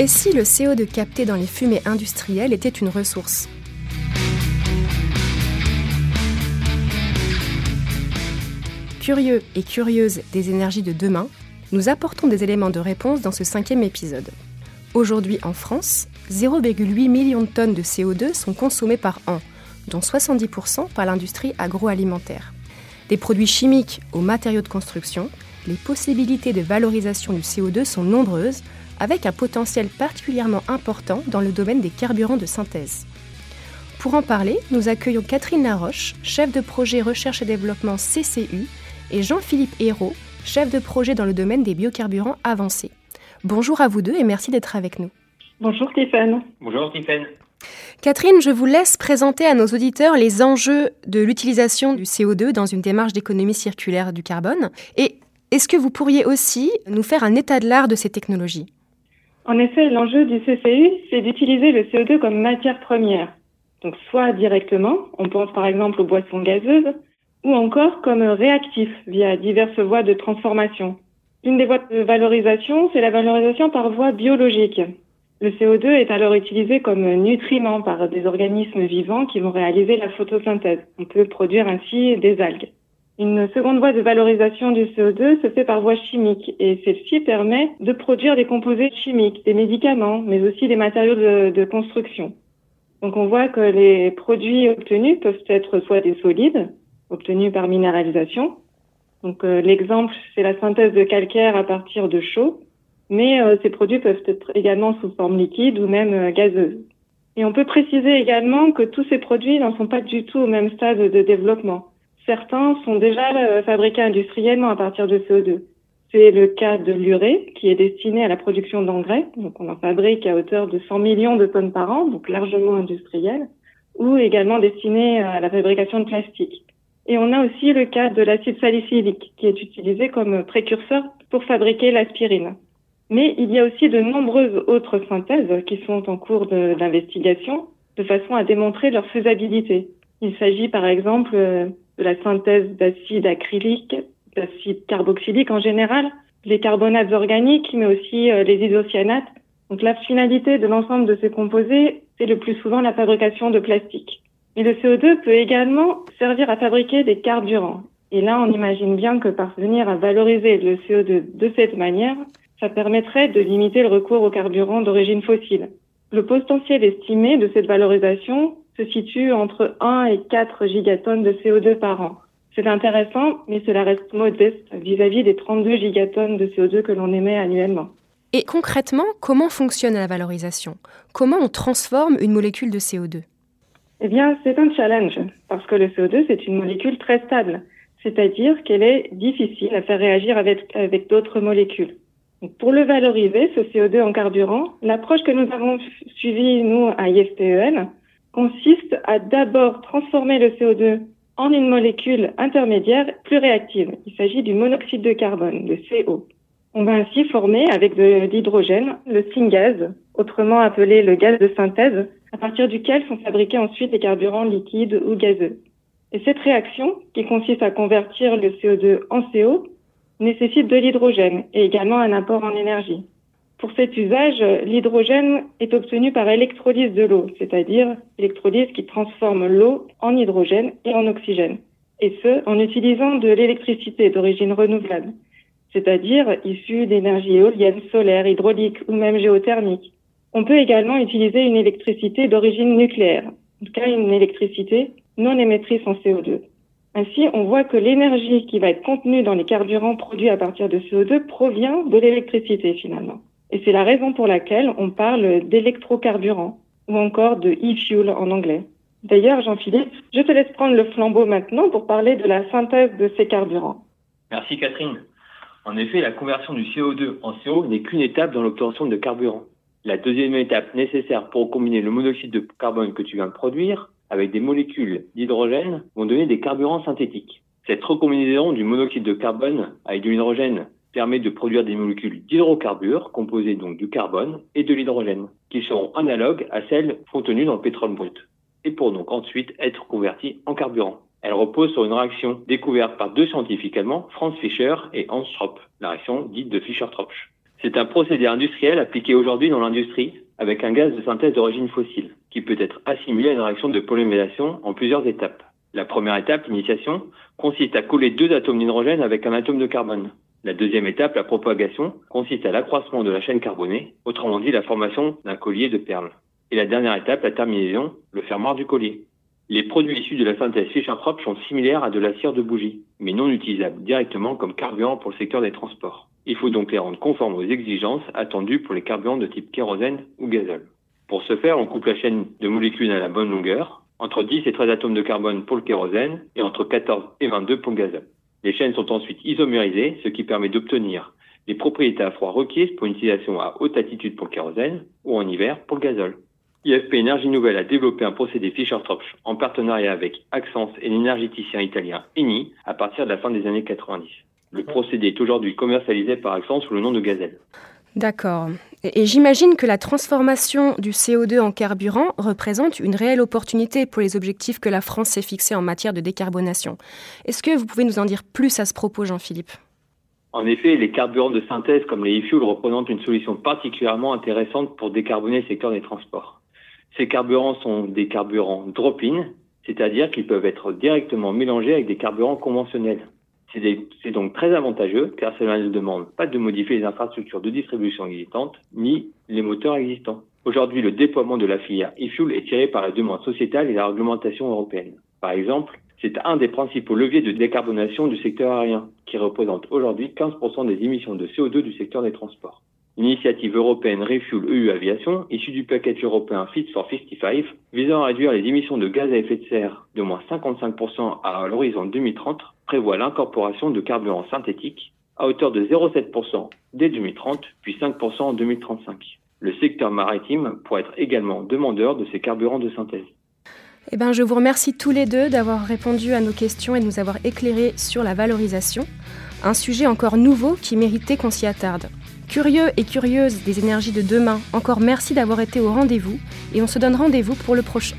Et si le CO2 capté dans les fumées industrielles était une ressource Curieux et curieuses des énergies de demain, nous apportons des éléments de réponse dans ce cinquième épisode. Aujourd'hui en France, 0,8 millions de tonnes de CO2 sont consommées par an, dont 70% par l'industrie agroalimentaire. Des produits chimiques aux matériaux de construction, les possibilités de valorisation du CO2 sont nombreuses, avec un potentiel particulièrement important dans le domaine des carburants de synthèse. Pour en parler, nous accueillons Catherine Laroche, chef de projet recherche et développement CCU, et Jean-Philippe Hérault, chef de projet dans le domaine des biocarburants avancés. Bonjour à vous deux et merci d'être avec nous. Bonjour Stéphane. Bonjour Stéphane. Catherine, je vous laisse présenter à nos auditeurs les enjeux de l'utilisation du CO2 dans une démarche d'économie circulaire du carbone. Et est-ce que vous pourriez aussi nous faire un état de l'art de ces technologies? En effet, l'enjeu du CCU, c'est d'utiliser le CO2 comme matière première. Donc soit directement, on pense par exemple aux boissons gazeuses, ou encore comme réactif via diverses voies de transformation. Une des voies de valorisation, c'est la valorisation par voie biologique. Le CO2 est alors utilisé comme nutriment par des organismes vivants qui vont réaliser la photosynthèse. On peut produire ainsi des algues. Une seconde voie de valorisation du CO2 se fait par voie chimique et celle-ci permet de produire des composés chimiques, des médicaments, mais aussi des matériaux de, construction. Donc on voit que les produits obtenus peuvent être soit des solides, obtenus par minéralisation. Donc euh, l'exemple, c'est la synthèse de calcaire à partir de chaux, mais euh, ces produits peuvent être également sous forme liquide ou même euh, gazeuse. Et on peut préciser également que tous ces produits n'en sont pas du tout au même stade de développement. Certains sont déjà fabriqués industriellement à partir de CO2. C'est le cas de l'urée, qui est destiné à la production d'engrais. Donc, on en fabrique à hauteur de 100 millions de tonnes par an, donc largement industriel, ou également destiné à la fabrication de plastique. Et on a aussi le cas de l'acide salicylique qui est utilisé comme précurseur pour fabriquer l'aspirine. Mais il y a aussi de nombreuses autres synthèses qui sont en cours d'investigation de, façon à démontrer leur faisabilité. Il s'agit par exemple euh, de la synthèse d'acide acrylique, d'acide carboxylique en général, les carbonates organiques, mais aussi euh, les isocyanates. Donc la finalité de l'ensemble de ces composés, c'est le plus souvent la fabrication de plastique. Et le CO2 peut également servir à fabriquer des carburants. Et là, on imagine bien que parvenir à valoriser le CO2 de cette manière, ça permettrait de limiter le recours aux carburants d'origine fossile. Le potentiel estimé de cette valorisation se situe entre 1 et 4 gigatonnes de CO2 par an. C'est intéressant, mais cela reste modeste vis-à-vis des 32 gigatonnes de CO2 que l'on émet annuellement. Et concrètement, comment fonctionne la valorisation? Comment on transforme une molécule de CO2 eh bien, c'est un challenge parce que le CO2, c'est une molécule très stable, c'est-à-dire qu'elle est difficile à faire réagir avec, avec d'autres molécules. pour le valoriser, ce CO2 en carburant, l'approche que nous avons suivie, nous, à IFPEN, consiste à d'abord transformer le CO2 en une molécule intermédiaire plus réactive. Il s'agit du monoxyde de carbone, le CO. On va ainsi former avec de l'hydrogène le syngas, autrement appelé le gaz de synthèse, à partir duquel sont fabriqués ensuite les carburants liquides ou gazeux. Et cette réaction, qui consiste à convertir le CO2 en CO, nécessite de l'hydrogène et également un apport en énergie. Pour cet usage, l'hydrogène est obtenu par électrolyse de l'eau, c'est-à-dire électrolyse qui transforme l'eau en hydrogène et en oxygène, et ce, en utilisant de l'électricité d'origine renouvelable, c'est-à-dire issue d'énergie éolienne, solaire, hydraulique ou même géothermique. On peut également utiliser une électricité d'origine nucléaire, en tout cas une électricité non émettrice en CO2. Ainsi, on voit que l'énergie qui va être contenue dans les carburants produits à partir de CO2 provient de l'électricité finalement. Et c'est la raison pour laquelle on parle d'électrocarburant ou encore de e-fuel en anglais. D'ailleurs, Jean-Philippe, je te laisse prendre le flambeau maintenant pour parler de la synthèse de ces carburants. Merci Catherine. En effet, la conversion du CO2 en CO n'est qu'une étape dans l'obtention de carburant. La deuxième étape nécessaire pour combiner le monoxyde de carbone que tu viens de produire avec des molécules d'hydrogène vont donner des carburants synthétiques. Cette recombinaison du monoxyde de carbone avec de l'hydrogène permet de produire des molécules d'hydrocarbures composées donc du carbone et de l'hydrogène, qui seront analogues à celles contenues dans le pétrole brut, et pour donc ensuite être converties en carburant. Elle repose sur une réaction découverte par deux scientifiques allemands, Franz Fischer et Hans Tropsch, la réaction dite de Fischer-Tropsch. C'est un procédé industriel appliqué aujourd'hui dans l'industrie avec un gaz de synthèse d'origine fossile qui peut être assimilé à une réaction de polyméralisation en plusieurs étapes. La première étape, l'initiation, consiste à coller deux atomes d'hydrogène avec un atome de carbone. La deuxième étape, la propagation, consiste à l'accroissement de la chaîne carbonée, autrement dit la formation d'un collier de perles. Et la dernière étape, la terminaison, le fermoir du collier. Les produits issus de la synthèse Fischer-Tropsch sont similaires à de la cire de bougie, mais non utilisables directement comme carburant pour le secteur des transports. Il faut donc les rendre conformes aux exigences attendues pour les carburants de type kérosène ou gazole. Pour ce faire, on coupe la chaîne de molécules à la bonne longueur, entre 10 et 13 atomes de carbone pour le kérosène et entre 14 et 22 pour le gazole. Les chaînes sont ensuite isomérisées, ce qui permet d'obtenir les propriétés à froid requises pour une utilisation à haute altitude pour le kérosène ou en hiver pour le gazole. IFP Énergie Nouvelle a développé un procédé Fischer-Tropsch en partenariat avec Axence et l'énergéticien italien Eni à partir de la fin des années 90. Le procédé est aujourd'hui commercialisé par Axence sous le nom de Gazelle. D'accord. Et, j'imagine que la transformation du CO2 en carburant représente une réelle opportunité pour les objectifs que la France s'est fixés en matière de décarbonation. Est-ce que vous pouvez nous en dire plus à ce propos, Jean-Philippe? En effet, les carburants de synthèse comme les e-fuels représentent une solution particulièrement intéressante pour décarboner le secteur des transports. Ces carburants sont des carburants drop-in, c'est-à-dire qu'ils peuvent être directement mélangés avec des carburants conventionnels. C'est donc très avantageux car cela ne demande pas de modifier les infrastructures de distribution existantes ni les moteurs existants. Aujourd'hui, le déploiement de la filière e-fuel est tiré par la demande sociétale et la réglementation européenne. Par exemple, c'est un des principaux leviers de décarbonation du secteur aérien, qui représente aujourd'hui 15% des émissions de CO2 du secteur des transports. L'initiative européenne Refuel EU Aviation, issue du package européen Fit for 55, visant à réduire les émissions de gaz à effet de serre de moins 55% à l'horizon 2030, prévoit l'incorporation de carburants synthétiques à hauteur de 0,7% dès 2030, puis 5% en 2035. Le secteur maritime pourrait être également demandeur de ces carburants de synthèse. Eh ben, je vous remercie tous les deux d'avoir répondu à nos questions et de nous avoir éclairés sur la valorisation, un sujet encore nouveau qui méritait qu'on s'y attarde. Curieux et curieuses des énergies de demain, encore merci d'avoir été au rendez-vous et on se donne rendez-vous pour le prochain.